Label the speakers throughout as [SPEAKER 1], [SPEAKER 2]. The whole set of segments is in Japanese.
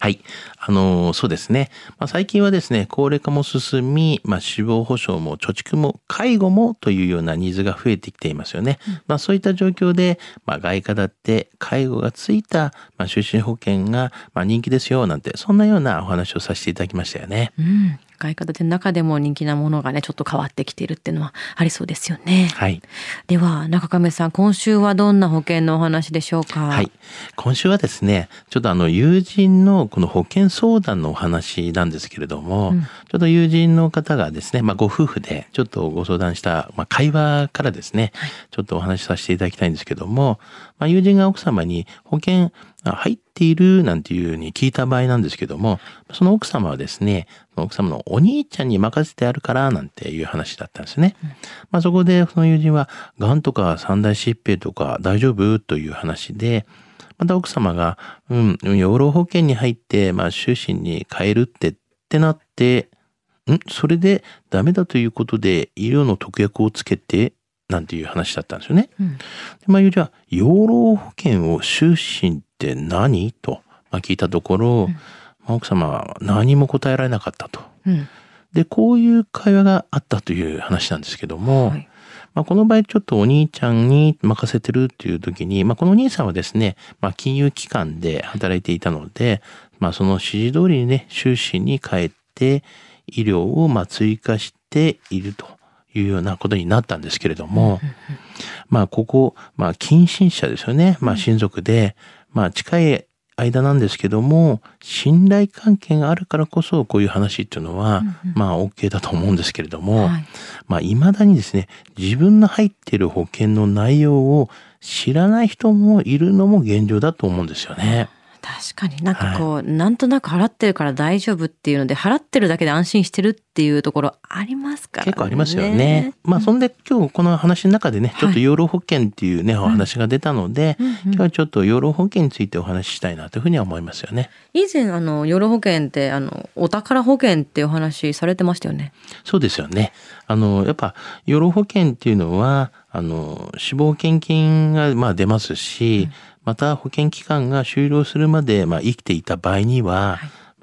[SPEAKER 1] はい。あのーそうですね。まあ、最近はですね、高齢化も進み、まあ、死亡保障も貯蓄も介護もというようなニーズが増えてきていますよね。まあ、そういった状況で、まあ、外貨だって介護がついた、まあ、就寝保険が、まあ、人気ですよ、なんて、そんなようなお話をさせていただきましたよね。
[SPEAKER 2] うん。外貨建ての中でも人気なものがね、ちょっと変わってきているっていうのはありそうですよね。
[SPEAKER 1] はい。
[SPEAKER 2] では、中亀さん、今週はどんな保険のお話でしょうか？
[SPEAKER 1] はい。今週はですね、ちょっとあの友人のこの保険相談のお話なんですけれども、
[SPEAKER 2] うん
[SPEAKER 1] ちょっと友人の方がですね、まあご夫婦でちょっとご相談した、まあ、会話からですね、ちょっとお話しさせていただきたいんですけども、まあ友人が奥様に保険あ入っているなんていうふうに聞いた場合なんですけども、その奥様はですね、奥様のお兄ちゃんに任せてあるからなんていう話だったんですね。まあそこでその友人は、癌とか三大疾病とか大丈夫という話で、また奥様が、うん、養老保険に入って、まあ、終身に変えるってってなって、んそれでダメだということで医療の特約をつけて、なんていう話だったんですよね。
[SPEAKER 2] うん
[SPEAKER 1] でまあ、じゃあ、養老保険を終身って何？と、まあ、聞いたところ、まあ、奥様は何も答えられなかったと。
[SPEAKER 2] うん。
[SPEAKER 1] で、こういう会話があったという話なんですけども、
[SPEAKER 2] はい。
[SPEAKER 1] まあ、この場合ちょっとお兄ちゃんに任せてるっていう時に、まあ、このお兄さんはですね、まあ、金融機関で働いていたので、まあ、その指示通りにね、終身に変えて、医療をまあ追加しているというようなことになったんですけれども、まあ、ここ、まあ、近親者ですよね。まあ、親族で、まあ、近い間なんですけども、信頼関係があるからこそ、こういう話っていうのは、まあ、OK だと思うんですけれども、
[SPEAKER 2] はい。
[SPEAKER 1] まあ、未だにですね、自分の入っている保険の内容を知らない人もいるのも現状だと思うんですよね。
[SPEAKER 2] 確かになんかこう、なんとなく払ってるから大丈夫っていうので、払ってるだけで安心してるっていうところありますからね。
[SPEAKER 1] 結構ありますよね。まあ、そんで今日この話の中でね、ちょっと養老保険っていうね、お話が出たので、
[SPEAKER 2] うんうん
[SPEAKER 1] 今日はちょっと養老保険についてお話ししたいなというふうには思いますよね。
[SPEAKER 2] 以前、あの、養老保険って、あの、お宝保険っていうお話されてましたよね。
[SPEAKER 1] そうですよね。あの、やっぱ、養老保険っていうのは、あの、死亡保険金が、まあ出ますし、また保険期間が終了するまで、まあ生きていた場合には、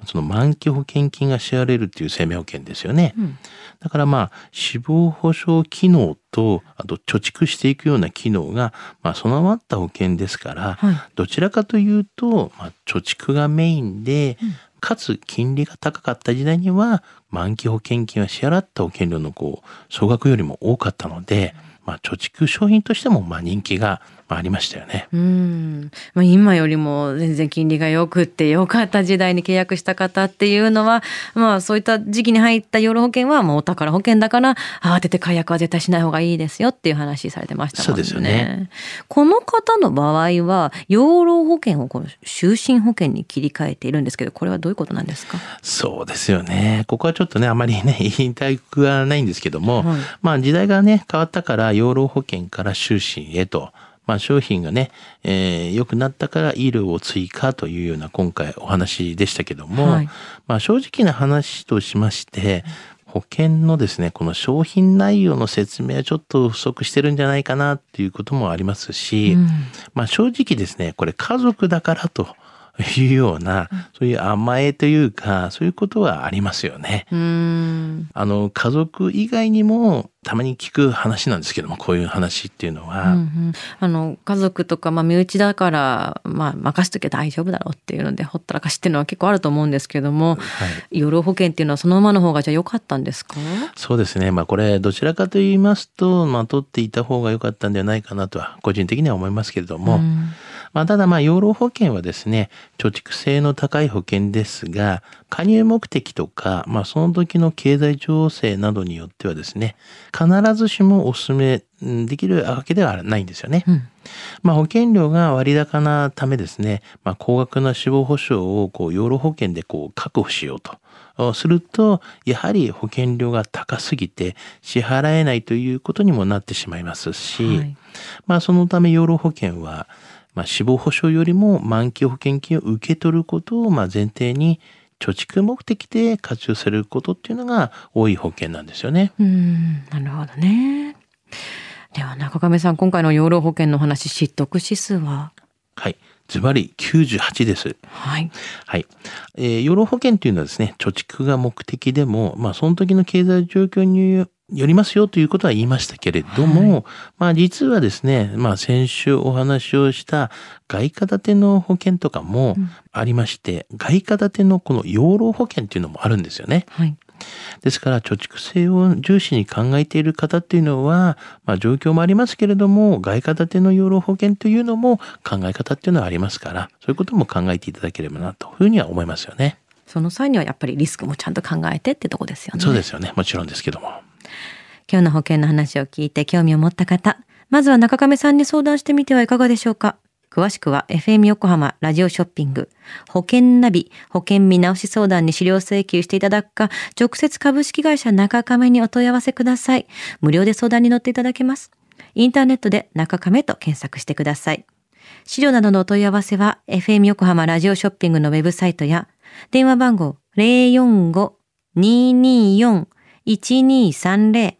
[SPEAKER 1] その満期保険金が支払われるっていう生命保険ですよね。
[SPEAKER 2] うん。
[SPEAKER 1] だからまあ、死亡保障機能と、あと貯蓄していくような機能が、まあ備わった保険ですから、
[SPEAKER 2] はい。
[SPEAKER 1] どちらかというと、まあ、貯蓄がメインで、かつ金利が高かった時代には、満期保険金は支払った保険料のこう、総額よりも多かったので、まあ、貯蓄商品としても、まあ、人気がまあありましたよね。
[SPEAKER 2] うん。まあ、今よりも全然金利が良くって良かった時代に契約した方っていうのは、まあそういった時期に入った養老保険はもうお宝保険だから、慌てて解約は絶対しない方がいいですよっていう話されてましたもんね。
[SPEAKER 1] そうですよね。
[SPEAKER 2] この方の場合は、養老保険をこの終身保険に切り替えているんですけど、これはどういうことなんですか？
[SPEAKER 1] そうですよね。ここはちょっとね、あまりね、言いたくはないんですけども、
[SPEAKER 2] はい
[SPEAKER 1] まあ時代がね、変わったから養老保険から終身へと、まあ商品がね、えー良くなったから医療を追加というような今回お話でしたけども、
[SPEAKER 2] はい。
[SPEAKER 1] まあ正直な話としまして、保険のですね、この商品内容の説明はちょっと不足してるんじゃないかなっていうこともありますし、
[SPEAKER 2] うん。
[SPEAKER 1] まあ正直ですね、これ家族だからというような、そういう甘えというか、そういうことはありますよね。
[SPEAKER 2] うん。
[SPEAKER 1] あの、家族以外にもたまに聞く話なんですけども、こういう話っていうのは、
[SPEAKER 2] うんうんあの家族とか、まあ、身内だから、まあ、任せとけば大丈夫だろうっていうのでほったらかしっていうのは結構あると思うんですけども、
[SPEAKER 1] はい。
[SPEAKER 2] 養老保険っていうのはそのままの方がじゃあ良かったんですか？
[SPEAKER 1] そうですね。まあこれ、どちらかと言いますと、まあ取っていた方が良かったんではないかなとは、個人的には思いますけれども、
[SPEAKER 2] うん
[SPEAKER 1] まあ、ただまあ養老保険はですね、貯蓄性の高い保険ですが、加入目的とか、まあその時の経済情勢などによってはですね、必ずしもお勧めできるわけではないんですよね。うんまあ、保険料が割高なためですね、まあ、高額な死亡保障をこう養老保険でこう確保しようと。すると、やはり保険料が高すぎて支払えないということにもなってしまいますし、はい、まあそのため養老保険は、まあ、死亡保障よりも満期保険金を受け取ることをまあ前提に貯蓄目的で活用されることっていうのが多い保険なんですよね。
[SPEAKER 2] うん、なるほどね。では中亀さん、今回の養老保険の話、知得指数は？
[SPEAKER 1] はい。ズバリ98です。
[SPEAKER 2] はい。
[SPEAKER 1] はい。えー、養老保険というのはですね、貯蓄が目的でも、まあ、その時の経済状況によりますよということは言いましたけれども、はい、まあ実はですね、まあ先週お話をした外貨建ての保険とかもありまして、うん、外貨建てのこの養老保険っていうのもあるんですよね。
[SPEAKER 2] はい。
[SPEAKER 1] ですから貯蓄性を重視に考えている方っていうのは、まあ状況もありますけれども、外貨建ての養老保険というのも考え方っていうのはありますから、そういうことも考えていただければなというふうには思いますよね。
[SPEAKER 2] その際にはやっぱりリスクもちゃんと考えてってとこですよね。
[SPEAKER 1] そうですよね。もちろんですけども。
[SPEAKER 2] 今日の保険の話を聞いて興味を持った方、まずは中亀さんに相談してみてはいかがでしょうか。詳しくは FM 横浜ラジオショッピング保険ナビ保険見直し相談に資料請求していただくか直接株式会社中亀にお問い合わせください。無料で相談に乗っていただけます。インターネットで中亀と検索してください。資料などのお問い合わせは FM 横浜ラジオショッピングのウェブサイトや電話番号045-224-1230